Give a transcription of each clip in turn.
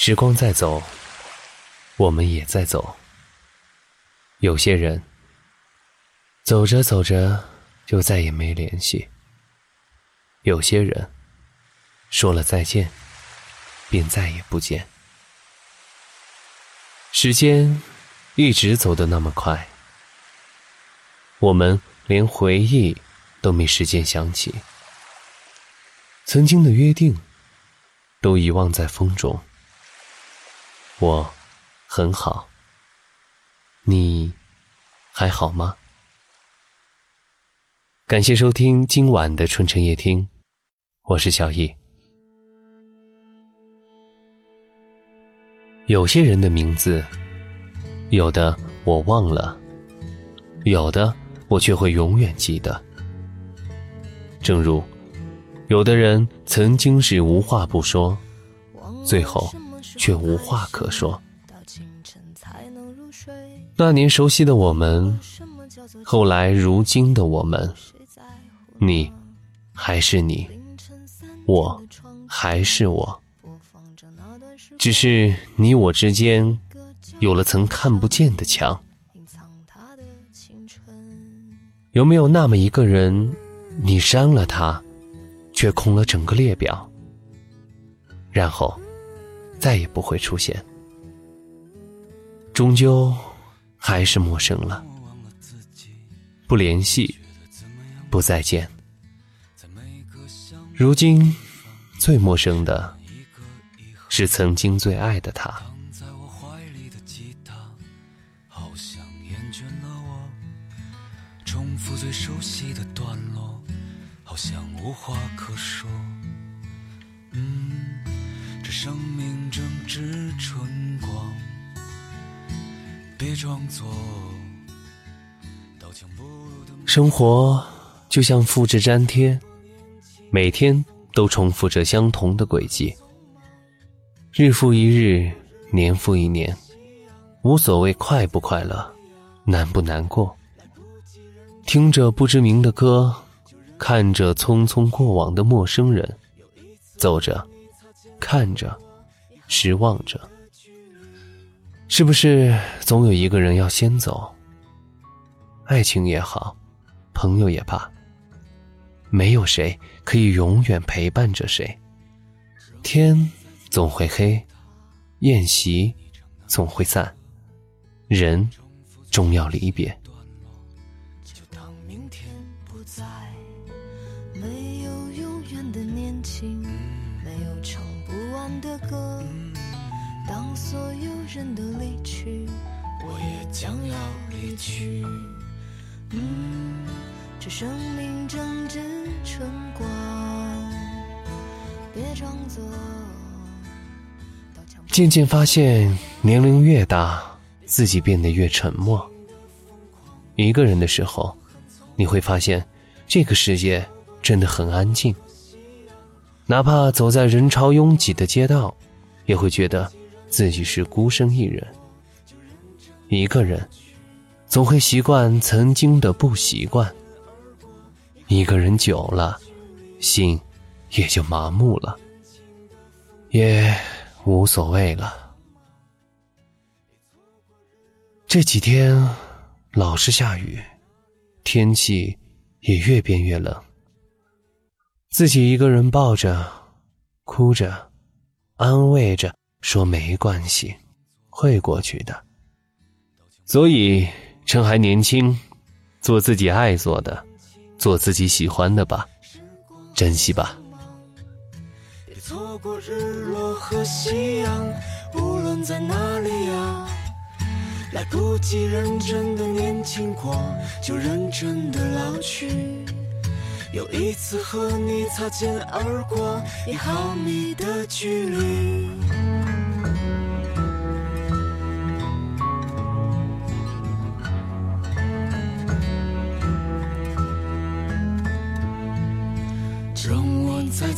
时光在走，我们也在走。有些人走着走着就再也没联系；有些人说了再见，便再也不见。时间一直走得那么快，我们连回忆都没时间想起，曾经的约定都遗忘在风中。我很好，你还好吗？感谢收听今晚的春城夜听，我是小易。有些人的名字，有的我忘了，有的我却会永远记得。正如有的人曾经是无话不说，最后。却无话可说。那年熟悉的我们，后来如今的我们，你还是你，我还是我，只是你我之间有了层看不见的墙。有没有那么一个人，你删了他，却空了整个列表，然后？再也不会出现，终究还是陌生了。不联系，不再见。如今最陌生的，是曾经最爱的他。重复最熟悉的段落，好像无话可说。生命正值春光，别装作。生活就像复制粘贴，每天都重复着相同的轨迹。日复一日，年复一年，无所谓快不快乐，难不难过。听着不知名的歌，看着匆匆过往的陌生人，走着。看着，失望着，是不是总有一个人要先走？爱情也好，朋友也罢，没有谁可以永远陪伴着谁。天总会黑，宴席总会散，人终要离别。就当明天不再没有永远的年轻，有人都离去，我也将要离去。嗯，这生命正值春光，渐渐发现，年龄越大，自己变得越沉默。一个人的时候，你会发现，这个世界真的很安静。哪怕走在人潮拥挤的街道，也会觉得自己是孤身一人。一个人，总会习惯曾经的不习惯。一个人久了，心也就麻木了，也无所谓了。这几天老是下雨，天气也越变越冷。自己一个人抱着，哭着，安慰着，说没关系，会过去的。所以趁还年轻，做自己爱做的，做自己喜欢的吧，珍惜吧。别错过日落和夕阳，无论在哪里呀，来不及认真的年轻过，就认真的老去。有一次和你擦肩而过，一毫米的距离。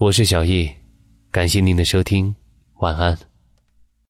我是小易，感谢您的收听，晚安。